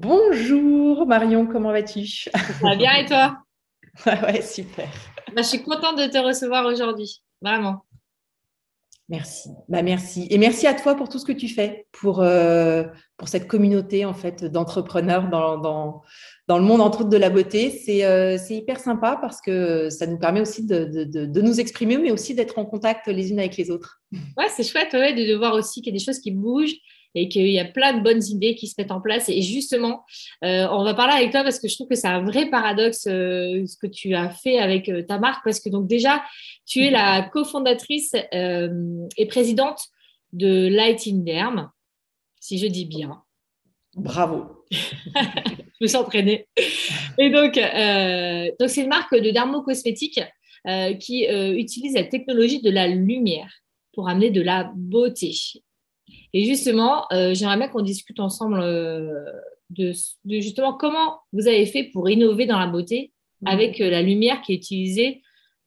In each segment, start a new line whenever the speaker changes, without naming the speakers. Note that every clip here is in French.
Bonjour Marion, comment vas-tu?
Ça va bien et toi?
Ouais, super.
Bah, je suis contente de te recevoir aujourd'hui, vraiment.
Merci. Bah, merci. Et merci à toi pour tout ce que tu fais pour, euh, pour cette communauté en fait d'entrepreneurs dans, dans, dans, le monde entre autres de la beauté. C'est euh, hyper sympa parce que ça nous permet aussi de, de, de nous exprimer, mais aussi d'être en contact les unes avec les autres.
Ouais, c'est chouette ouais, de, voir aussi qu'il y a des choses qui bougent et qu'il y a plein de bonnes idées qui se mettent en place. Et justement, euh, on va parler avec toi parce que je trouve que c'est un vrai paradoxe euh, ce que tu as fait avec euh, ta marque parce que donc déjà, tu es la cofondatrice et présidente de Light in Derm, si je dis bien.
Bravo.
je me suis entraînée. Et donc, donc c'est une marque de dermocosmétique qui utilise la technologie de la lumière pour amener de la beauté. Et justement, euh, j'aimerais bien qu'on discute ensemble euh, de, justement comment vous avez fait pour innover dans la beauté mmh. avec euh, la lumière qui est utilisée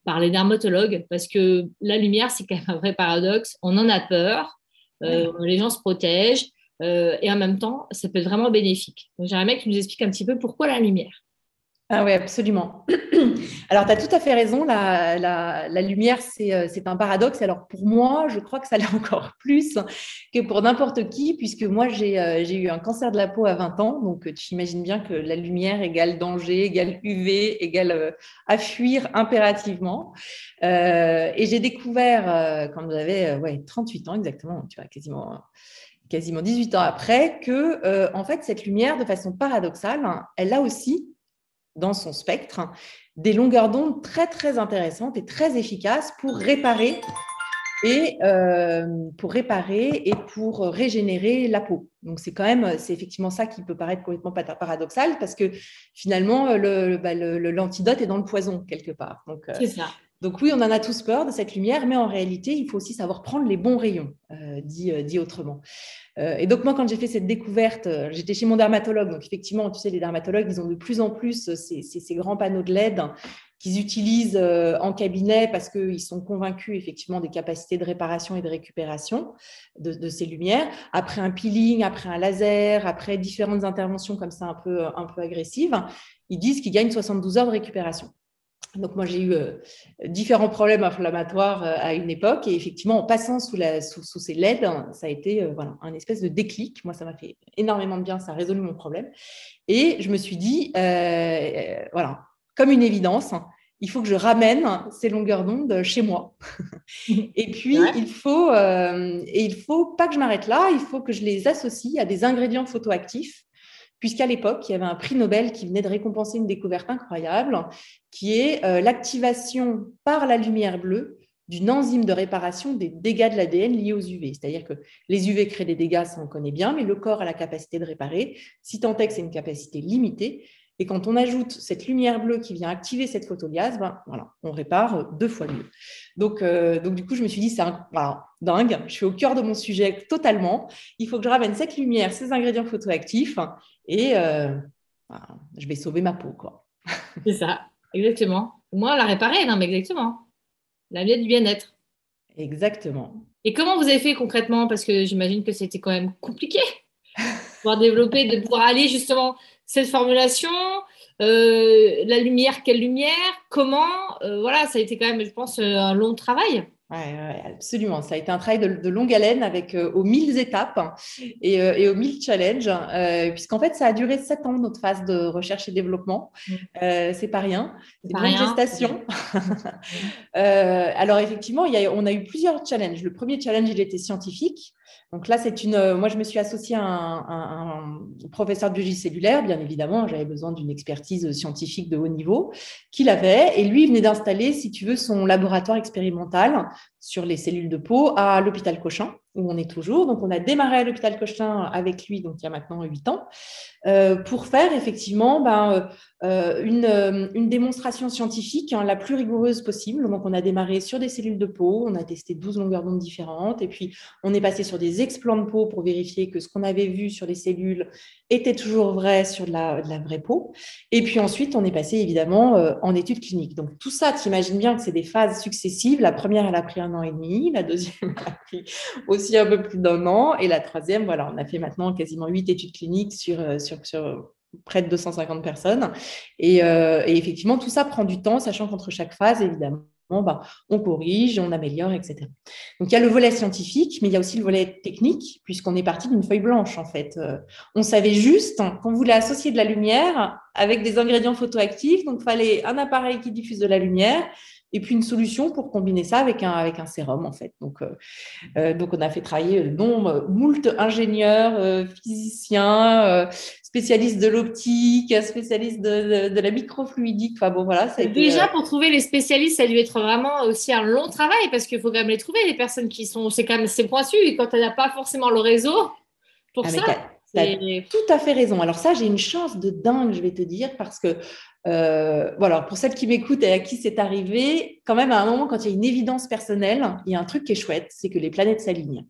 par les dermatologues. Parce que la lumière, c'est quand même un vrai paradoxe. On en a peur, les gens se protègent. et en même temps, ça peut être vraiment bénéfique. Donc, j'aimerais bien que tu nous expliques un petit peu pourquoi la lumière.
Ah oui, absolument. Alors, tu as tout à fait raison. La, lumière, euh, c'est un paradoxe. Alors, pour moi, je crois que ça l'est encore plus que pour n'importe qui, puisque moi, euh, j'ai eu un cancer de la peau à 20 ans. Donc, tu imagines bien que la lumière égale danger, égale UV, égale euh, à fuir impérativement. et j'ai découvert, quand j'avais ouais, 38 ans exactement, quasiment 18 ans après, que en fait, cette lumière, de façon paradoxale, elle a aussi dans son spectre des longueurs d'onde très très intéressantes et très efficaces pour réparer et euh, pour réparer et pour régénérer la peau. Donc c'est quand même, c'est effectivement ça qui peut paraître complètement paradoxal parce que finalement le, bah, l'antidote est dans le poison quelque part. Donc euh, ça. Donc oui, on en a tous peur de cette lumière, mais en réalité, il faut aussi savoir prendre les bons rayons, euh, dit, dit, autrement. Euh, et donc moi, quand j'ai fait cette découverte, euh, j'étais chez mon dermatologue. Donc effectivement, tu sais, les dermatologues, ils ont de plus en plus ces, grands panneaux de LED qu'ils utilisent en cabinet parce qu'ils sont convaincus effectivement des capacités de réparation et de récupération de, de, ces lumières. Après un peeling, après un laser, après différentes interventions comme ça un peu, un peu agressives, ils disent qu'ils gagnent 72 heures de récupération. Donc moi j'ai eu euh, différents problèmes inflammatoires euh, à une époque et effectivement en passant sous, la, sous, ces LED, ça a été euh, voilà, un espèce de déclic. Moi ça m'a fait énormément de bien, ça a résolu mon problème. Et je me suis dit, voilà, comme une évidence, il faut que je ramène ces longueurs d'onde chez moi. et puis il faut, et il faut pas que je m'arrête là, il faut que je les associe à des ingrédients photoactifs puisqu'à l'époque, il y avait un prix Nobel qui venait de récompenser une découverte incroyable, qui est euh, l'activation par la lumière bleue d'une enzyme de réparation des dégâts de l'ADN liés aux UV. C'est-à-dire que les UV créent des dégâts, ça on connaît bien, mais le corps a la capacité de réparer, si tant est que c'est une capacité limitée. Et quand on ajoute cette lumière bleue qui vient activer cette photoliase, ben, voilà, on répare deux fois mieux. Donc, euh, donc du coup, je me suis dit, c'est dingue, je suis au cœur de mon sujet totalement. Il faut que je ramène cette lumière, ces ingrédients photoactifs, et euh, ben, je vais sauver ma peau. quoi.
C'est ça, exactement. Au moins, la réparer, non, mais exactement. La vie du bien-être.
Exactement.
Et comment vous avez fait concrètement? Parce que j'imagine que c'était quand même compliqué pouvoir développer, de pouvoir aller justement cette formulation, euh, la lumière, quelle lumière, comment, euh, voilà, ça a été quand même, je pense, euh, un long travail.
Oui, absolument. Ça a été un travail de, longue haleine avec aux mille étapes et, aux mille challenges, puisqu'en fait, ça a duré sept ans, notre phase de recherche et développement. Mm. c'est pas rien. C'est une gestation. alors, effectivement, il y a, on a eu plusieurs challenges. Le premier challenge, il était scientifique. Donc là, c'est une. Euh, moi, je me suis associée à un, professeur de biologie cellulaire, bien évidemment. J'avais besoin d'une expertise scientifique de haut niveau, qu'il avait. Et lui, il venait d'installer, si tu veux, son laboratoire expérimental sur les cellules de peau à l'hôpital Cochin, où on est toujours. Donc, on a démarré à l'hôpital Cochin avec lui, donc il y a maintenant huit ans, euh, pour faire effectivement ben, euh, une, une, démonstration scientifique hein, la plus rigoureuse possible. Donc, on a démarré sur des cellules de peau, on a testé 12 longueurs d'onde différentes, et puis on est passé sur des explants de peau pour vérifier que ce qu'on avait vu sur les cellules était toujours vrai sur de la, de la vraie peau. Et puis ensuite, on est passé évidemment en études cliniques. Donc, tout ça, tu imagines bien que c'est des phases successives. La première, elle a pris un an et demi. La deuxième a pris aussi un peu plus d'un an. Et la troisième, voilà, on a fait maintenant quasiment huit études cliniques sur, euh, sur, sur près de 250 personnes. Et, euh, et, effectivement, tout ça prend du temps, sachant qu'entre chaque phase, évidemment, bah, on corrige, on améliore, etc. Donc il y a le volet scientifique, mais il y a aussi le volet technique, puisqu'on est parti d'une feuille blanche, en fait. Euh, on savait juste qu'on voulait associer de la lumière avec des ingrédients photoactifs, donc il fallait un appareil qui diffuse de la lumière, et puis une solution pour combiner ça avec un, avec un sérum en fait. Donc, euh, euh, donc on a fait travailler nombre, moult ingénieurs, euh, physiciens, spécialistes de l'optique, spécialistes de, de, la microfluidique. Enfin bon voilà.
Ça Déjà pour trouver les spécialistes, ça a dû être vraiment aussi un long travail parce qu'il faut quand même les trouver les personnes qui sont, c'est quand même c'est pointu et quand tu n'as pas forcément le réseau pour ah, ça.
Tu as tout à fait raison. Alors ça, j'ai une chance de dingue, je vais te dire, parce que euh, voilà, pour celles qui m'écoutent et à qui c'est arrivé, quand même à un moment, quand il y a une évidence personnelle, il y a un truc qui est chouette, c'est que les planètes s'alignent.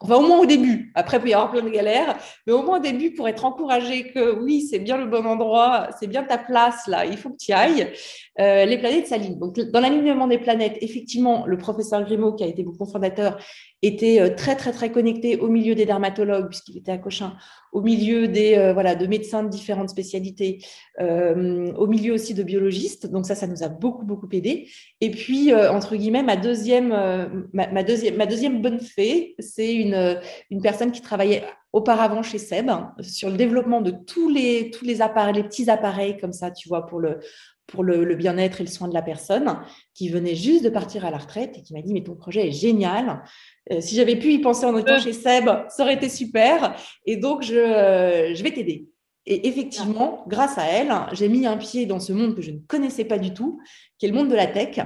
Enfin, au moins au début. Après, il peut y avoir plein de galères, mais au moins au début, pour être encouragé que oui, c'est bien le bon endroit, c'est bien ta place là, il faut que tu y ailles, euh, les planètes s'alignent. Donc, dans l'alignement des planètes, effectivement, le professeur Grimaud, qui a été mon cofondateur, était euh, très, très, très connecté au milieu des dermatologues, puisqu'il était à Cochin, au milieu des, euh, voilà, de médecins de différentes spécialités, au milieu aussi de biologistes. Donc ça, ça nous a beaucoup, beaucoup aidé. Et puis, entre guillemets, ma deuxième, ma, deuxième, ma deuxième bonne fée, c'est une, une personne qui travaillait auparavant chez Seb sur le développement de tous les, tous les appareils, les petits appareils comme ça, tu vois, pour le, pour le, bien-être et le soin de la personne, qui venait juste de partir à la retraite et qui m'a dit Mais ton projet est génial. Euh, si j'avais pu y penser en étant chez Seb, ça aurait été super. Et donc, je, euh, je vais t'aider. Et effectivement, grâce à elle, j'ai mis un pied dans ce monde que je ne connaissais pas du tout, qui est le monde de la tech,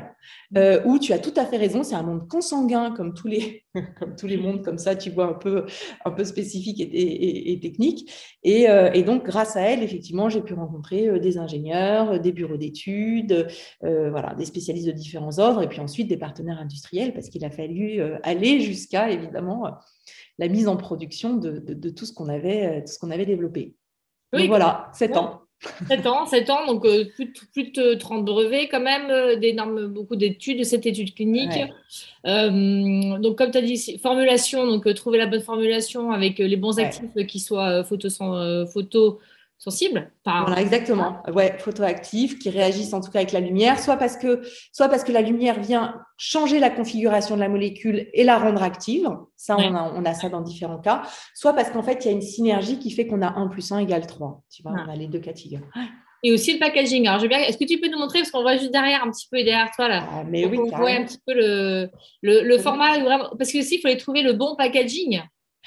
euh, où tu as tout à fait raison, c'est un monde consanguin comme tous les, comme tous les mondes comme ça, tu vois, un peu, un peu spécifique et, technique. Euh, et, donc, grâce à elle, effectivement, j'ai pu rencontrer euh, des ingénieurs, des bureaux d'études, voilà, des spécialistes de différents ordres, et puis ensuite des partenaires industriels, parce qu'il a fallu aller jusqu'à, évidemment, la mise en production de, de tout ce qu'on avait, tout ce qu'on avait développé. Oui, voilà, 7 ans.
7 ans, 7 ans, donc euh, plus, de, plus, de 30 brevets quand même, euh, d'énormes, beaucoup d'études, cette étude clinique. Euh, donc comme tu as dit, formulation, donc trouver la bonne formulation avec les bons actifs qui soient photo, photo sensibles.
Voilà, exactement. Ouais, photoactifs qui réagissent en tout cas avec la lumière, soit parce que, soit parce que la lumière vient changer la configuration de la molécule et la rendre active. Ça, on, a, on, a, ça dans différents cas. Soit parce qu'en fait, il y a une synergie qui fait qu'on a 1 plus 1 égale 3. Tu vois, on a les deux catégories.
Et aussi le packaging. Alors, je bien... est-ce que tu peux nous montrer, parce qu'on voit juste derrière, un petit peu derrière toi, là.
Ah, mais oui,
on voit un petit peu le, le, le format, vraiment... parce que aussi, il fallait trouver le bon packaging.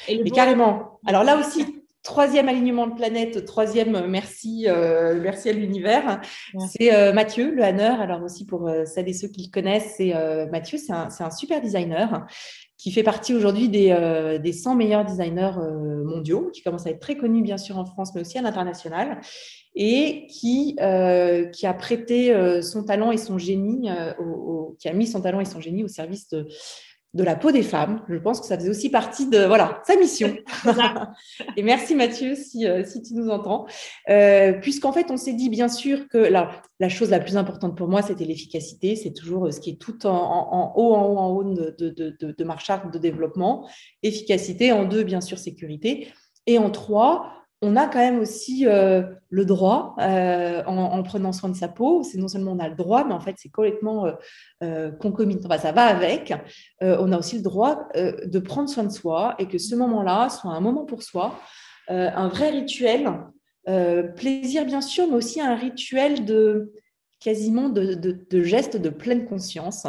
Et mais carrément. Alors là aussi, Troisième alignement de planète, troisième euh, merci, euh, merci à l'univers. C'est euh, Mathieu, le Hanner. Alors aussi pour celles et ceux qui le connaissent, c'est Mathieu, c'est un, un, super designer qui fait partie aujourd'hui des, des 100 meilleurs designers mondiaux, qui commence à être très connu bien sûr en France, mais aussi à l'international, et qui, qui a prêté son talent et son génie, au, qui a mis son talent et son génie au service de de la peau des femmes. Je pense que ça faisait aussi partie de voilà sa mission. et merci Mathieu si, euh, si tu nous entends. Euh, Puisqu'en fait, on s'est dit bien sûr que la, la chose la plus importante pour moi, c'était l'efficacité. C'est toujours euh, ce qui est tout en, en, haut, en haut, en haut de, de, de, de, de ma charte de développement. Efficacité. En deux, bien sûr, sécurité. Et en trois, on a quand même aussi euh, le droit, euh, en, prenant soin de sa peau, c'est non seulement on a le droit, mais en fait c'est complètement euh, concomitant, ça va avec, on a aussi le droit de prendre soin de soi et que ce moment-là soit un moment pour soi, un vrai rituel, plaisir bien sûr, mais aussi un rituel de quasiment de, de gestes de pleine conscience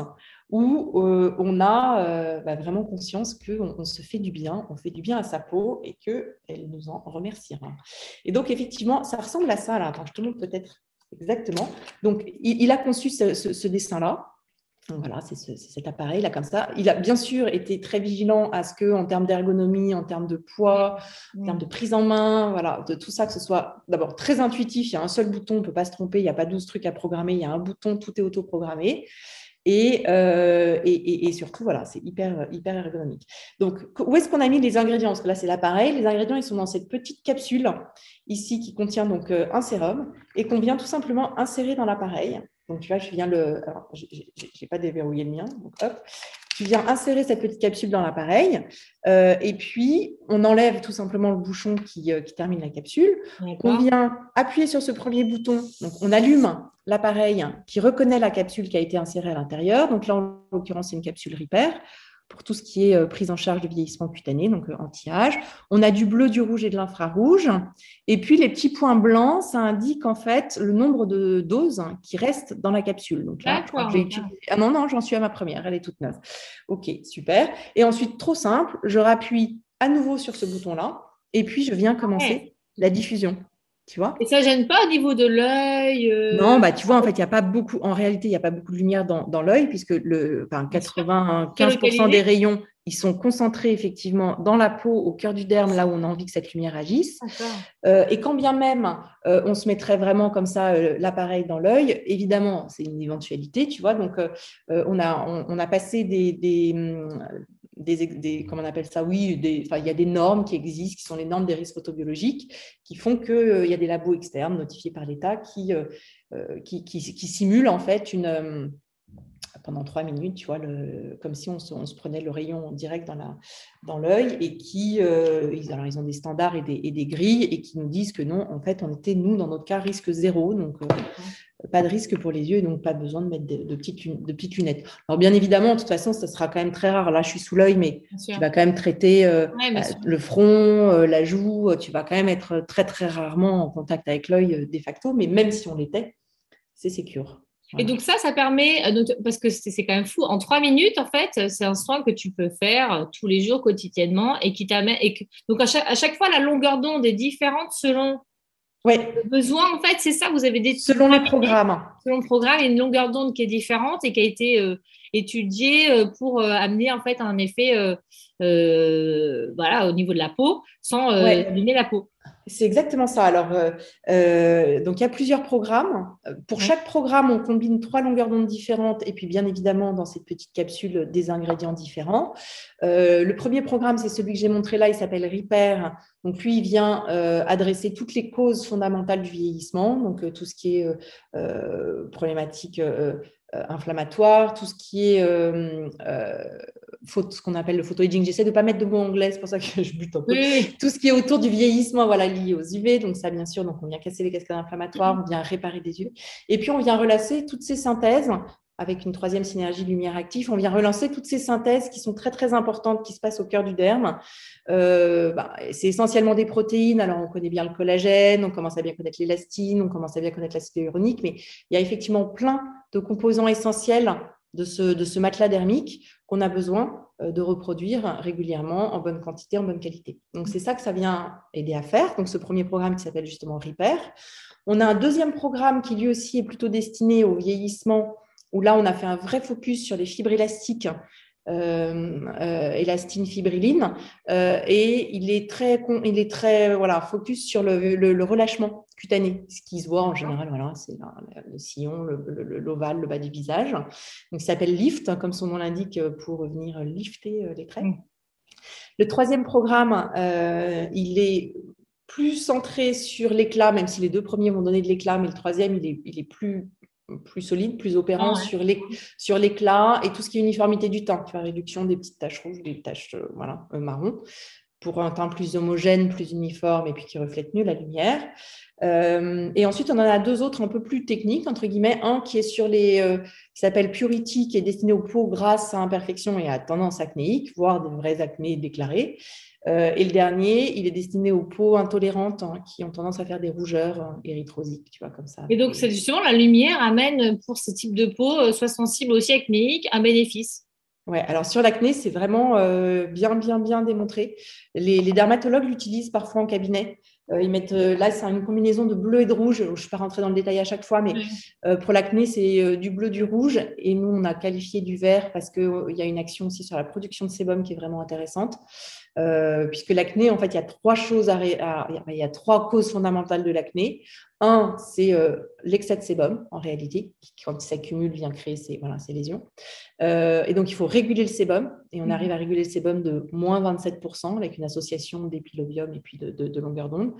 où euh, on a euh, bah, vraiment conscience qu'on on se fait du bien, on fait du bien à sa peau et qu'elle nous en remerciera. Et donc, effectivement, ça ressemble à ça. Là. je te montre peut-être exactement. Donc, il, a conçu ce, dessin-là. voilà, c'est cet appareil là comme ça. Il a bien sûr été très vigilant à ce que, en termes d'ergonomie, en termes de poids, en termes de prise en main, voilà, de tout ça, que ce soit d'abord très intuitif. Il y a un seul bouton, on ne peut pas se tromper. Il n'y a pas 12 trucs à programmer. Il y a un bouton, tout est auto-programmé. Euh, et, et, surtout, voilà, c'est hyper, hyper ergonomique. Donc, où est-ce qu'on a mis les ingrédients? Parce que là, c'est l'appareil. Les ingrédients, ils sont dans cette petite capsule ici qui contient donc euh, un sérum et qu'on vient tout simplement insérer dans l'appareil. Donc, tu vois, je viens le. Alors, je n'ai pas déverrouillé le mien. Donc, hop. Tu viens insérer cette petite capsule dans l'appareil. Euh, et puis, on enlève tout simplement le bouchon qui, qui termine la capsule. On vient appuyer sur ce premier bouton. Donc, on allume l'appareil qui reconnaît la capsule qui a été insérée à l'intérieur. Donc là, en l'occurrence, c'est une capsule Repair pour tout ce qui est euh, prise en charge du vieillissement cutané, donc euh, anti-âge. On a du bleu, du rouge et de l'infrarouge. Et puis les petits points blancs, ça indique en fait le nombre de doses qui restent dans la capsule. Donc là, Ah non, non, j'en suis à ma première, elle est toute neuve. Ok, super. Et ensuite, trop simple, je rappuie à nouveau sur ce bouton-là et puis je viens commencer la diffusion.
Et ça gêne pas au niveau de l'œil
euh, Non, bah tu vois, en fait, il y a pas beaucoup, en réalité, il n'y a pas beaucoup de lumière dans, dans l'œil, puisque le, enfin, 95% des rayons, ils sont concentrés effectivement dans la peau, au cœur du derme, là où on a envie que cette lumière agisse. Euh, et quand bien même euh, on se mettrait vraiment comme ça l'appareil dans l'œil, évidemment, c'est une éventualité, tu vois. Donc, on, a, on, a passé des, des, des, on appelle ça? Oui, il y a des normes qui existent, qui sont les normes des risques photobiologiques, qui font qu'il euh, y a des labos externes notifiés par l'État qui, euh, euh, qui, qui, simulent en fait une, pendant trois minutes, tu vois, comme si on se, prenait le rayon direct dans, la, dans l'œil et qui, ils, alors ils ont des standards et des, et des, grilles et qui nous disent que non, en fait, on était, nous, dans notre cas, risque zéro. Donc, pas de risque pour les yeux et donc pas besoin de mettre de, petites, de petites lunettes. Alors bien évidemment, de toute façon, ça sera quand même très rare. Là, je suis sous l'œil, mais tu vas quand même traiter euh, euh, le front, euh, la joue. Tu vas quand même être très très rarement en contact avec l'œil de facto, mais même si on l'était, c'est secure.
Et donc ça, ça permet, parce que c'est quand même fou, en trois minutes, en fait, c'est un soin que tu peux faire tous les jours, quotidiennement, et qui t'amène. Donc à chaque, à chaque fois, la longueur d'onde est différente selon
oui.
Le besoin, en fait, c'est ça. Vous avez des
selon les programmes.
Selon le programme, il y a une longueur d'onde qui est différente et qui a été euh, étudiée euh, pour euh, amener en fait un effet, voilà, au niveau de la peau, sans abîmer la peau.
C'est exactement ça. Alors, euh, euh, donc il y a plusieurs programmes. Pour chaque programme, on combine trois longueurs d'onde différentes et puis bien évidemment dans cette petite capsule des ingrédients différents. Euh, le premier programme, c'est celui que j'ai montré là, il s'appelle Repair. Donc lui, il vient adresser toutes les causes fondamentales du vieillissement, donc tout ce qui est problématique inflammatoire, tout ce qui est euh, euh, ce qu'on appelle le photoaging. J'essaie de ne pas mettre de mots anglais, c'est pour ça que je bute un peu. Tout ce qui est autour du vieillissement, voilà, lié aux UV. Donc ça, bien sûr, donc on vient casser les cascades inflammatoires, on vient réparer des UV. Et puis on vient relasser toutes ces synthèses avec une troisième synergie lumière active, on vient relancer toutes ces synthèses qui sont très très importantes qui se passent au cœur du derme. Euh, bah, c'est essentiellement des protéines. Alors on connaît bien le collagène, on commence à bien connaître l'élastine, on commence à bien connaître l'acide hyaluronique, mais il y a effectivement plein de composants essentiels de ce, matelas dermique qu'on a besoin euh, de reproduire régulièrement en bonne quantité, en bonne qualité. Donc c'est ça que ça vient aider à faire. Donc ce premier programme qui s'appelle justement Repair. On a un deuxième programme qui lui aussi est plutôt destiné au vieillissement où là, on a fait un vrai focus sur les fibres élastiques, élastine, fibrilline, euh, et il est très, il est très voilà, focus sur le, relâchement cutané, ce qui se voit en général, voilà, c'est le sillon, l'ovale, le, bas du visage. Donc, il s'appelle Lift, hein, comme son nom l'indique, pour venir lifter les traits. Le troisième programme, il est plus centré sur l'éclat, même si les deux premiers vont donner de l'éclat, mais le troisième, il est, il est plus plus solide, plus opérant ah sur l'éclat et tout ce qui est uniformité du teint, tu vois, réduction des petites taches rouges, des taches euh, voilà, euh, marron, pour un teint plus homogène, plus uniforme et puis qui reflète mieux la lumière. Euh, et ensuite, on en a deux autres un peu plus techniques, entre guillemets. Un qui est sur les, qui s'appelle Purity, qui est destiné aux peaux grasses à imperfection et à tendance acnéique, voire des vraies acnées déclarées. Euh, et le dernier, il est destiné aux peaux intolérantes hein, qui ont tendance à faire des rougeurs euh, érythrosiques, tu vois, comme ça.
Et donc, c'est justement la lumière amène pour ce type de peau, euh, soit sensible aussi acnéique, un bénéfice.
Ouais, alors sur l'acné, c'est vraiment bien, bien, bien démontré. Les, dermatologues l'utilisent parfois en cabinet ils mettent, là, c'est une combinaison de bleu et de rouge. Je ne suis pas rentrée dans le détail à chaque fois, mais pour l'acné, c'est du bleu, du rouge. Et nous, on a qualifié du vert parce qu'il y a une action aussi sur la production de sébum qui est vraiment intéressante. Euh, puisque l'acné, en fait, il y a trois choses, à, il y a trois causes fondamentales de l'acné. Un, c'est euh, l'excès de sébum, en réalité, qui, quand il s'accumule, vient créer ces, voilà, ces lésions. Euh, et donc, il faut réguler le sébum, et on mmh. arrive à réguler le sébum de moins 27% avec une association d'épilobium et puis de, de longueur d'onde.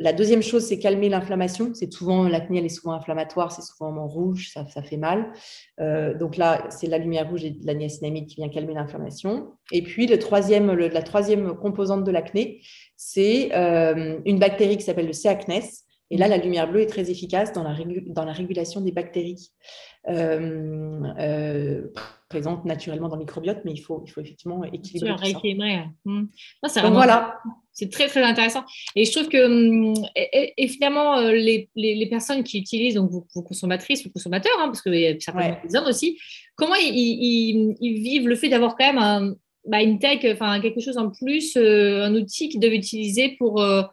La deuxième chose, c'est calmer l'inflammation. C'est souvent l'acné, elle est souvent inflammatoire, c'est souvent en rouge, ça, fait mal. Euh, donc là, c'est la lumière rouge et la niacinamide qui vient calmer l'inflammation. Et puis le troisième, la troisième composante de l'acné, c'est euh, une bactérie qui s'appelle le C. acnes. Et là, la lumière bleue est très efficace dans la, dans la régulation des bactéries euh, présentes naturellement dans le microbiote, mais il faut, il faut effectivement équilibrer.
rééquilibrer.
Mmh. voilà.
C'est très, très intéressant. Et je trouve que, hum, et, finalement, euh, les, les, personnes qui utilisent, donc vos, consommatrices, vos consommateurs, hein, parce que certainement des hommes aussi, comment ils, ils, vivent le fait d'avoir quand même un, bah, une tech, enfin quelque chose en plus, euh, un outil qu'ils doivent utiliser pour, euh,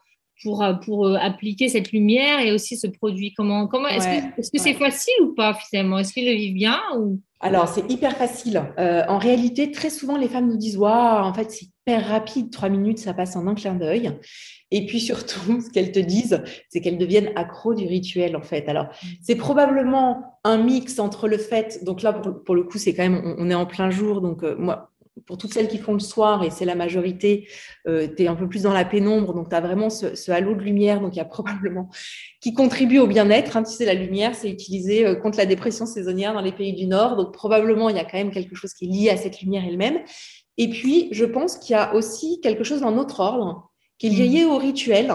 pour, pour appliquer cette lumière et aussi ce produit? Comment, comment Est-ce que c'est facile ou pas finalement? Est-ce qu'ils le vivent bien ou...
Alors, c'est hyper facile. en réalité, très souvent, les femmes nous disent Waouh, en fait, c'est hyper rapide, trois minutes, ça passe en un clin d'œil. Et puis surtout, ce qu'elles te disent, c'est qu'elles deviennent accros du rituel, en fait. Alors, c'est probablement un mix entre le fait, donc là, pour, le coup, c'est quand même, on, est en plein jour, donc euh, moi, pour toutes celles qui font le soir, et c'est la majorité, euh, tu es un peu plus dans la pénombre, donc tu as vraiment ce, halo de lumière, donc il y a probablement qui contribue au bien-être. Hein, tu sais, la lumière, c'est utilisé euh, contre la dépression saisonnière dans les pays du Nord, donc probablement il y a quand même quelque chose qui est lié à cette lumière elle-même. Et puis, je pense qu'il y a aussi quelque chose dans notre ordre qui est lié mm. au rituel.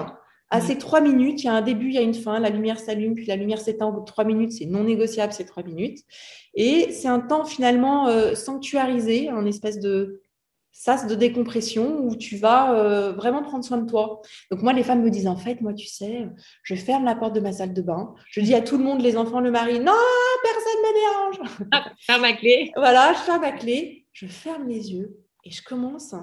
À mm. ces trois minutes, il y a un début, il y a une fin, la lumière s'allume, puis la lumière s'éteint au bout de trois minutes, c'est non négociable ces trois minutes. Et c'est un temps finalement euh, sanctuarisé, un espèce de sas de décompression où tu vas euh, vraiment prendre soin de toi. Donc moi, les femmes me disent, en fait, moi, tu sais, je ferme la porte de ma salle de bain, je dis à tout le monde, les enfants, le mari, non, personne ne me dérange.
Ah, ferme ma clé.
Voilà, je ferme ma clé, je ferme les yeux et je commence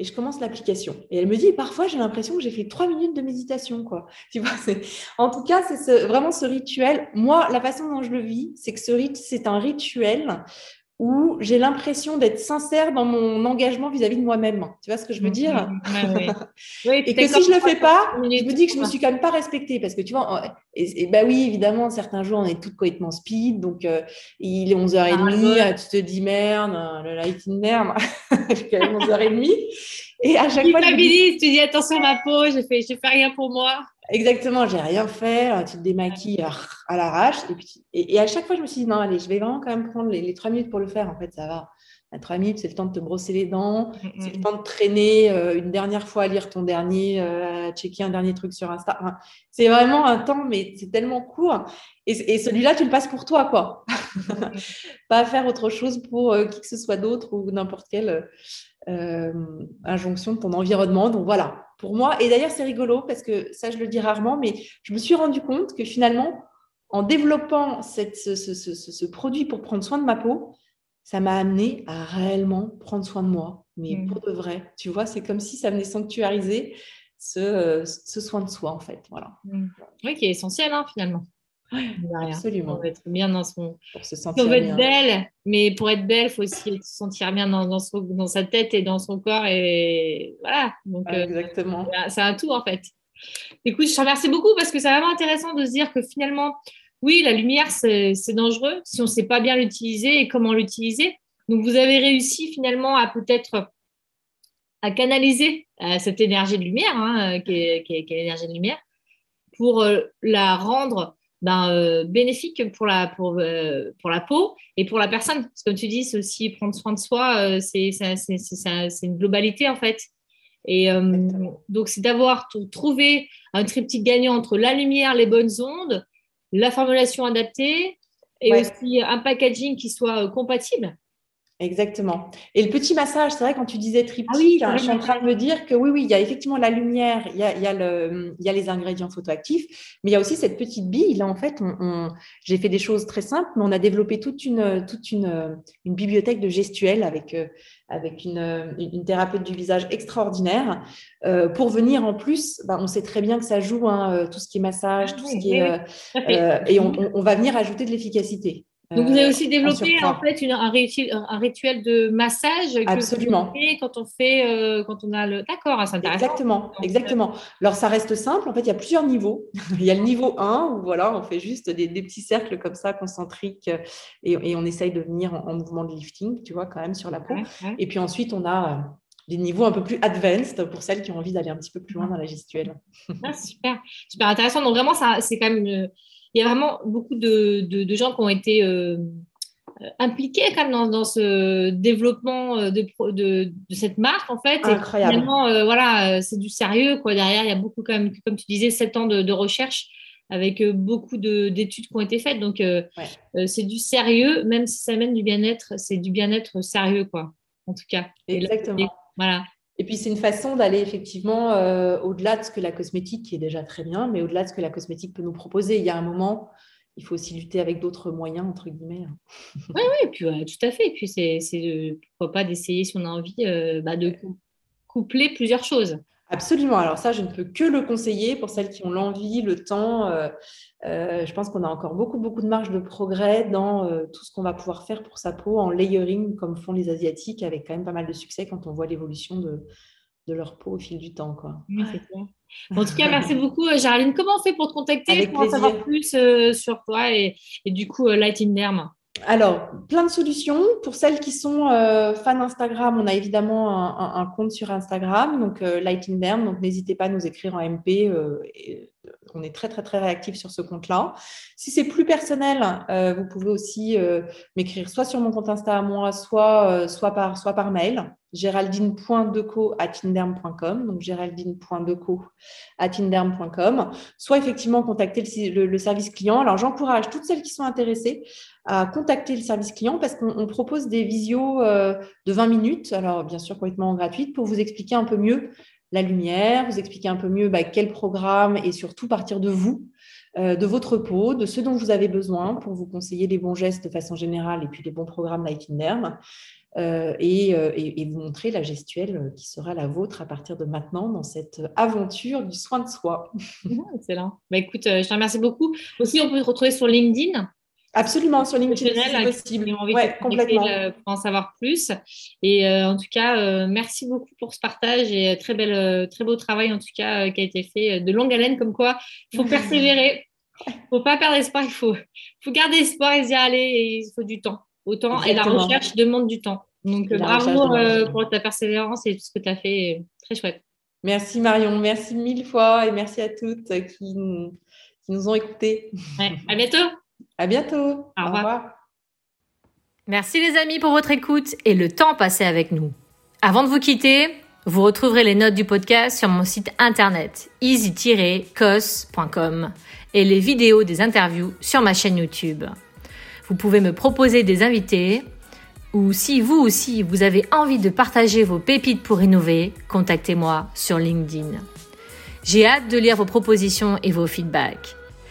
et je commence l'application. Et elle me dit, parfois, j'ai l'impression que j'ai fait trois minutes de méditation. Quoi. Tu vois, en tout cas, c'est vraiment ce rituel. Moi, la façon dont je le vis, c'est que ce rite, c'est un rituel où j'ai l'impression d'être sincère dans mon engagement vis-à-vis de moi-même. Tu vois ce que je veux dire? Et que si je le fais pas, je me dis que je me suis quand même pas respectée parce que tu vois, et, bah oui, évidemment, certains jours on est toutes complètement speed, donc euh, il est 11h30, ah, tu te dis merde, le light in merde, il est quand même 11h30.
Et à chaque fois, tu dis attention à ma peau, je fais, je fais rien pour moi.
Exactement, j'ai rien fait, tu te démaquilles à l'arrache. Et, et, à chaque fois, je me suis dit, non, allez, je vais vraiment quand même prendre les, trois minutes pour le faire. En fait, ça va. À trois minutes, c'est le temps de te brosser les dents, mm, c'est le mm. temps de traîner euh, une dernière fois à lire ton dernier, euh, à checker un dernier truc sur Insta. c'est vraiment un temps, mais c'est tellement court. Et, celui-là, tu le passes pour toi, quoi. Mm, Pas à faire autre chose pour euh, qui que ce soit d'autre ou n'importe quelle injonction de ton environnement. Donc voilà, pour moi. Et d'ailleurs, c'est rigolo parce que ça, je le dis rarement, mais je me suis rendu compte que finalement, en développant cette, ce, produit pour prendre soin de ma peau, ça m'a amené à réellement prendre soin de moi, mais mmh. pour de vrai. Tu vois, c'est comme si ça venait sanctuariser ce, soin de soi, en fait. Voilà.
Mmh. Oui, qui est essentiel, hein, finalement.
Absolument.
Veut être bien dans son. Pour se sentir veut être belle, mais pour être belle, il faut aussi se sentir bien dans, dans, sa tête et dans son corps. Et voilà. Donc,
euh, Exactement.
c'est un tout, en fait. Écoute, je te remercie beaucoup parce que c'est vraiment intéressant de se dire que finalement, oui, la lumière, c'est dangereux si on ne sait pas bien l'utiliser et comment l'utiliser. Donc, vous avez réussi finalement à peut-être à canaliser euh, cette énergie de lumière, hein, qui est, qui est l'énergie de lumière, pour euh, la rendre ben, euh, bénéfique pour la, pour, euh, pour la peau et pour la personne. Parce que comme tu dis, c'est aussi prendre soin de soi, euh, c'est une globalité en fait. Et donc, c'est d'avoir trouvé un triptyque gagnant entre la lumière, les bonnes ondes, la formulation adaptée et aussi un packaging qui soit compatible.
Exactement. Et le petit massage, c'est vrai, quand tu disais triptyque, ah hein, je suis en train de me dire que oui, oui, il y a effectivement la lumière, il y a, il y a, le, il y a les ingrédients photoactifs, mais il y a aussi cette petite bille. Là, en fait, on, j'ai fait des choses très simples, mais on a développé toute une, toute une, une bibliothèque de gestuels avec, euh, avec une, une, thérapeute du visage extraordinaire. Euh, pour venir en plus, bah, on sait très bien que ça joue, hein, euh, tout ce qui est massage, tout ce qui est. Euh, et on, on, va venir ajouter de l'efficacité.
Donc, vous avez aussi euh, développé en, fait une, un, rituel, un, rituel, de massage
Absolument.
quand on fait, euh, quand on a le. D'accord,
ah, c'est intéressant. Exactement, exactement. Alors, ça reste simple. En fait, il y a plusieurs niveaux. il y a le niveau 1 où voilà, on fait juste des, des petits cercles comme ça, concentriques, euh, et, et, on essaye de venir en, mouvement de lifting, tu vois, quand même sur la peau. Et puis ensuite, on a des niveaux un peu plus advanced pour celles qui ont envie d'aller un petit peu plus loin dans la gestuelle.
Ah, super, super intéressant. Donc, vraiment, ça, c'est quand même. Une il y a vraiment beaucoup de, de, gens qui ont été euh, impliqués quand même dans, dans ce développement euh, de, de, cette marque en fait.
Incroyable.
Et finalement, euh, voilà, c'est du sérieux quoi. Derrière, il y a beaucoup quand même, comme tu disais, sept ans de, recherche avec beaucoup d'études qui ont été faites. Donc, c'est du sérieux, même si ça mène du bien-être, c'est du bien-être sérieux quoi. En tout cas.
Exactement.
voilà.
Et puis, c'est une façon d'aller effectivement euh, au-delà de ce que la cosmétique, qui est déjà très bien, mais au-delà de ce que la cosmétique peut nous proposer. Il y a un moment, il faut aussi lutter avec d'autres moyens, entre guillemets.
Oui, oui, puis, tout à fait. Et puis, c'est pourquoi pas d'essayer, si on a envie, euh, bah, de coupler plusieurs choses.
Absolument. Alors ça, je ne peux que le conseiller pour celles qui ont l'envie, le temps. Euh, euh, je pense qu'on a encore beaucoup, beaucoup de marge de progrès dans euh, tout ce qu'on va pouvoir faire pour sa peau en layering, comme font les Asiatiques, avec quand même pas mal de succès quand on voit l'évolution de, de, leur peau au fil du temps. Quoi.
Oui, c'est clair. En tout cas, merci beaucoup, Géraldine. Comment on fait pour te contacter
Avec
pour
en
savoir plus sur toi et, et, du coup, Light in Derm?
Alors, plein de solutions. Pour celles qui sont euh, fans Instagram, on a évidemment un, compte sur Instagram, donc euh, Derm. Donc, n'hésitez pas à nous écrire en MP. Euh, on est très, très, très réactif sur ce compte-là. Si c'est plus personnel, vous pouvez aussi m'écrire soit sur mon compte Insta à moi, soit, soit, par, soit par mail géraldine.deco.tinderm.com, donc géraldine.deco.tinderm.com, soit effectivement contacter le, service client. Alors j'encourage toutes celles qui sont intéressées à contacter le service client parce qu'on propose des visios euh, de 20 minutes, alors bien sûr complètement gratuites, pour vous expliquer un peu mieux la lumière, vous expliquer un peu mieux bah, quel programme et surtout partir de vous, de votre peau, de ce dont vous avez besoin pour vous conseiller les bons gestes de façon générale et puis les bons programmes Lighting Derm. Euh, et, et, vous montrer la gestuelle qui sera la vôtre à partir de maintenant dans cette aventure du soin de soi.
Excellent. Bah, écoute, je te remercie beaucoup. Aussi, on peut te retrouver sur LinkedIn.
Absolument, sur LinkedIn, c'est possible.
Ouais, complètement. pour en savoir plus. Et euh, en tout cas, euh, merci beaucoup pour ce partage et très, belle, très beau travail en tout cas qui a été fait de longue haleine, comme quoi il faut persévérer. Il ne faut pas perdre espoir, il faut, faut garder espoir et y aller il faut du temps. Autant, et la recherche demande du temps. Donc, bravo pour ta persévérance et tout ce que tu as fait. Très chouette.
Merci Marion, merci mille fois et merci à toutes qui, qui nous ont écoutés.
Ouais. À bientôt.
À bientôt.
Au revoir.
Merci les amis pour votre écoute et le temps passé avec nous. Avant de vous quitter, vous retrouverez les notes du podcast sur mon site internet easy-cos.com et les vidéos des interviews sur ma chaîne YouTube. Vous pouvez me proposer des invités ou si vous aussi vous avez envie de partager vos pépites pour innover, contactez-moi sur LinkedIn. J'ai hâte de lire vos propositions et vos feedbacks.